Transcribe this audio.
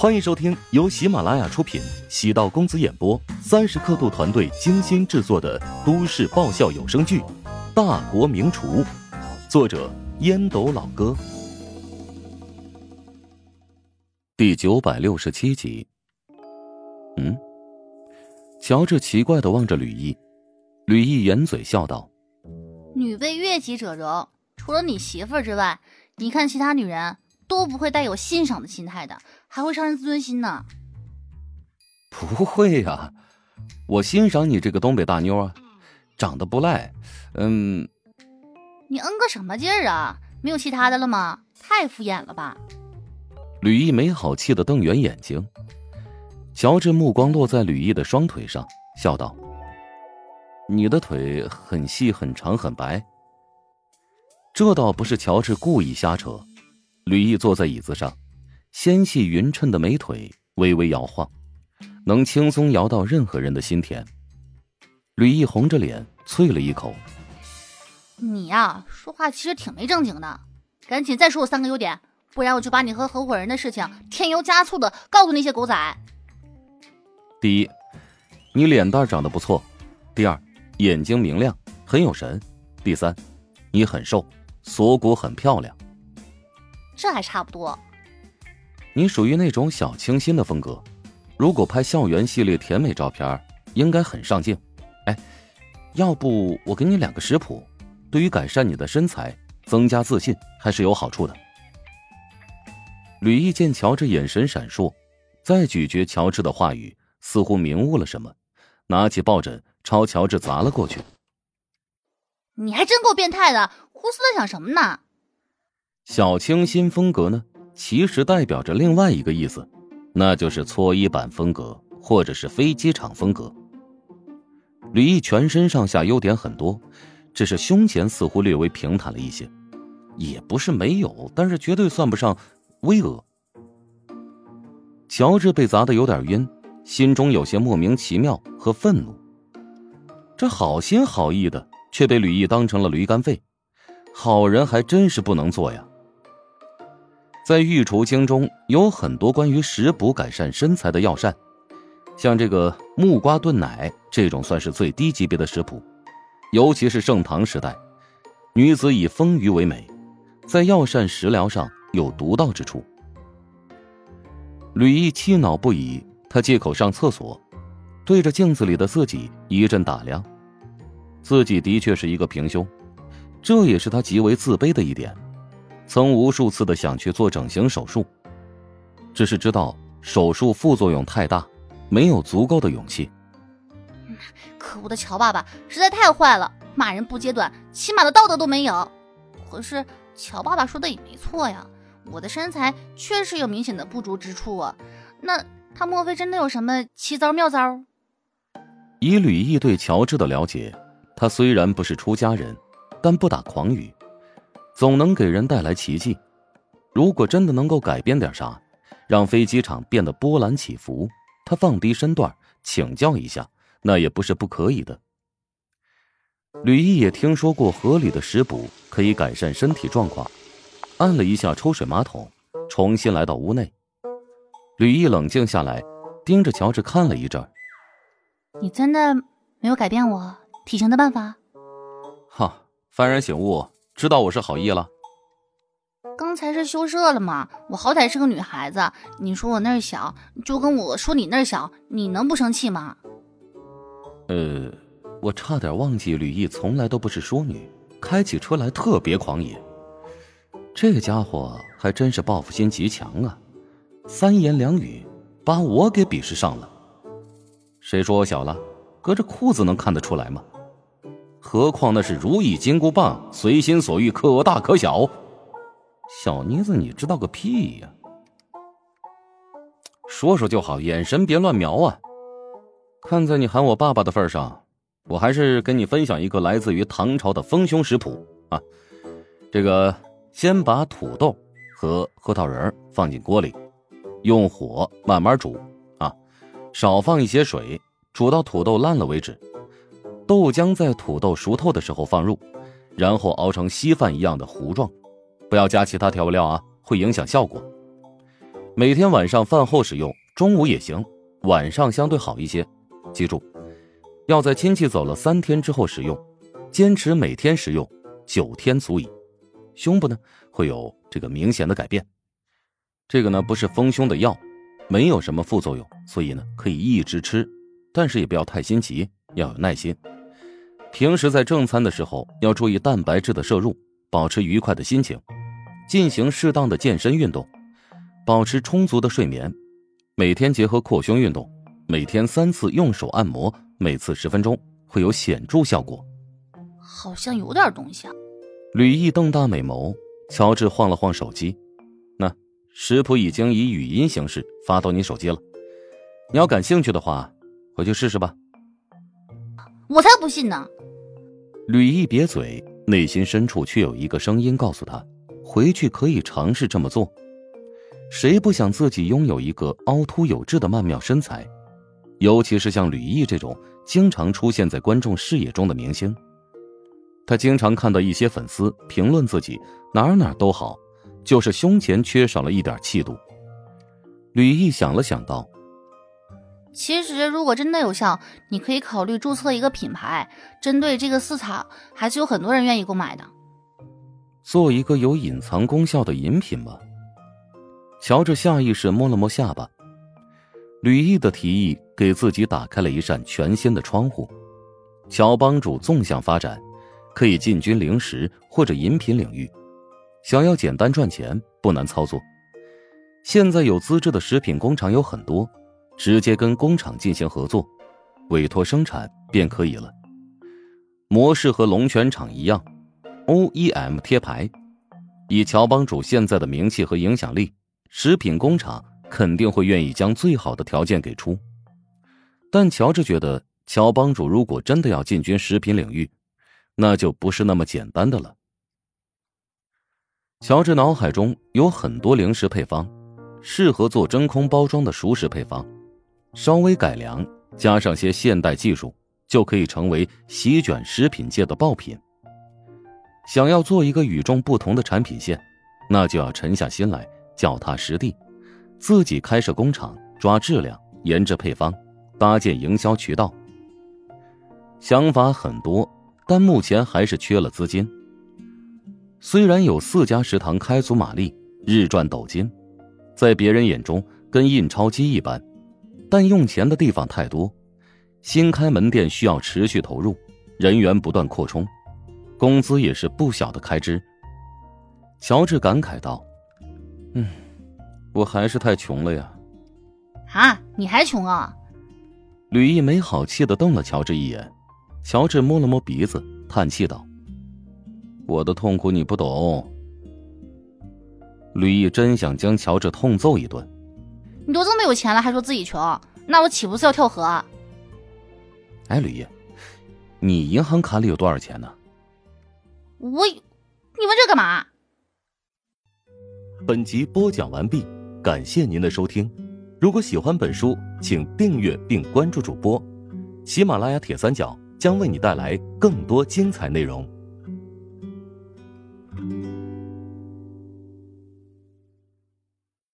欢迎收听由喜马拉雅出品、喜道公子演播、三十刻度团队精心制作的都市爆笑有声剧《大国名厨》，作者烟斗老哥，第九百六十七集。嗯，乔治奇怪的望着吕毅，吕毅掩嘴笑道：“女为悦己者容，除了你媳妇儿之外，你看其他女人。”都不会带有欣赏的心态的，还会伤人自尊心呢。不会呀，我欣赏你这个东北大妞啊，长得不赖。嗯，你嗯个什么劲儿啊？没有其他的了吗？太敷衍了吧！吕毅没好气的瞪圆眼睛。乔治目光落在吕毅的双腿上，笑道：“你的腿很细、很长、很白。”这倒不是乔治故意瞎扯。吕毅坐在椅子上，纤细匀称的美腿微微摇晃，能轻松摇到任何人的心田。吕毅红着脸啐了一口：“你呀，说话其实挺没正经的，赶紧再说我三个优点，不然我就把你和合伙人的事情添油加醋的告诉那些狗仔。”第一，你脸蛋长得不错；第二，眼睛明亮，很有神；第三，你很瘦，锁骨很漂亮。这还差不多。你属于那种小清新的风格，如果拍校园系列甜美照片，应该很上镜。哎，要不我给你两个食谱，对于改善你的身材、增加自信还是有好处的。吕毅见乔治眼神闪烁，再咀嚼乔治的话语，似乎明悟了什么，拿起抱枕朝乔治砸了过去。你还真够变态的，胡思乱想什么呢？小清新风格呢，其实代表着另外一个意思，那就是搓衣板风格或者是飞机场风格。吕毅全身上下优点很多，只是胸前似乎略微平坦了一些，也不是没有，但是绝对算不上巍峨。乔治被砸得有点晕，心中有些莫名其妙和愤怒。这好心好意的，却被吕毅当成了驴肝肺，好人还真是不能做呀。在《御厨经》中有很多关于食补改善身材的药膳，像这个木瓜炖奶这种算是最低级别的食谱，尤其是盛唐时代，女子以丰腴为美，在药膳食疗上有独到之处。吕毅气恼不已，他借口上厕所，对着镜子里的自己一阵打量，自己的确是一个平胸，这也是他极为自卑的一点。曾无数次的想去做整形手术，只是知道手术副作用太大，没有足够的勇气。可恶的乔爸爸实在太坏了，骂人不揭短，起码的道德都没有。可是乔爸爸说的也没错呀，我的身材确实有明显的不足之处啊。那他莫非真的有什么奇招妙招？以吕毅对乔治的了解，他虽然不是出家人，但不打诳语。总能给人带来奇迹。如果真的能够改变点啥，让飞机场变得波澜起伏，他放低身段请教一下，那也不是不可以的。吕毅也听说过合理的食补可以改善身体状况，按了一下抽水马桶，重新来到屋内。吕毅冷静下来，盯着乔治看了一阵你真的没有改变我体型的办法？”哈，幡然醒悟。知道我是好意了。刚才是羞涩了吗？我好歹是个女孩子，你说我那儿小，就跟我说你那儿小，你能不生气吗？呃，我差点忘记吕毅从来都不是淑女，开起车来特别狂野。这个家伙还真是报复心极强啊！三言两语把我给鄙视上了。谁说我小了？隔着裤子能看得出来吗？何况那是如意金箍棒，随心所欲，可大可小。小妮子，你知道个屁呀！说说就好，眼神别乱瞄啊！看在你喊我爸爸的份上，我还是跟你分享一个来自于唐朝的丰胸食谱啊。这个，先把土豆和核桃仁放进锅里，用火慢慢煮啊，少放一些水，煮到土豆烂了为止。豆浆在土豆熟透的时候放入，然后熬成稀饭一样的糊状，不要加其他调味料啊，会影响效果。每天晚上饭后使用，中午也行，晚上相对好一些。记住，要在亲戚走了三天之后使用，坚持每天使用九天足矣。胸部呢会有这个明显的改变。这个呢不是丰胸的药，没有什么副作用，所以呢可以一直吃，但是也不要太心急，要有耐心。平时在正餐的时候要注意蛋白质的摄入，保持愉快的心情，进行适当的健身运动，保持充足的睡眠，每天结合扩胸运动，每天三次用手按摩，每次十分钟，会有显著效果。好像有点东西啊。吕毅瞪大美眸，乔治晃了晃手机，那食谱已经以语音形式发到你手机了，你要感兴趣的话，回去试试吧。我才不信呢！吕毅瘪嘴，内心深处却有一个声音告诉他：回去可以尝试这么做。谁不想自己拥有一个凹凸有致的曼妙身材？尤其是像吕毅这种经常出现在观众视野中的明星。他经常看到一些粉丝评论自己哪哪都好，就是胸前缺少了一点气度。吕毅想了想道。其实，如果真的有效，你可以考虑注册一个品牌，针对这个市场，还是有很多人愿意购买的。做一个有隐藏功效的饮品吧。乔治下意识摸了摸下巴。吕毅的提议给自己打开了一扇全新的窗户。乔帮主纵向发展，可以进军零食或者饮品领域。想要简单赚钱，不难操作。现在有资质的食品工厂有很多。直接跟工厂进行合作，委托生产便可以了。模式和龙泉厂一样，OEM 贴牌。以乔帮主现在的名气和影响力，食品工厂肯定会愿意将最好的条件给出。但乔治觉得，乔帮主如果真的要进军食品领域，那就不是那么简单的了。乔治脑海中有很多零食配方，适合做真空包装的熟食配方。稍微改良，加上些现代技术，就可以成为席卷食品界的爆品。想要做一个与众不同的产品线，那就要沉下心来，脚踏实地，自己开设工厂，抓质量，研制配方，搭建营销渠道。想法很多，但目前还是缺了资金。虽然有四家食堂开足马力，日赚斗金，在别人眼中跟印钞机一般。但用钱的地方太多，新开门店需要持续投入，人员不断扩充，工资也是不小的开支。乔治感慨道：“嗯，我还是太穷了呀。”啊，你还穷啊？吕毅没好气的瞪了乔治一眼。乔治摸了摸鼻子，叹气道：“我的痛苦你不懂。”吕毅真想将乔治痛揍一顿。你都这么有钱了，还说自己穷，那我岂不是要跳河？哎，吕毅，你银行卡里有多少钱呢？我，你问这干嘛？本集播讲完毕，感谢您的收听。如果喜欢本书，请订阅并关注主播。喜马拉雅铁三角将为你带来更多精彩内容。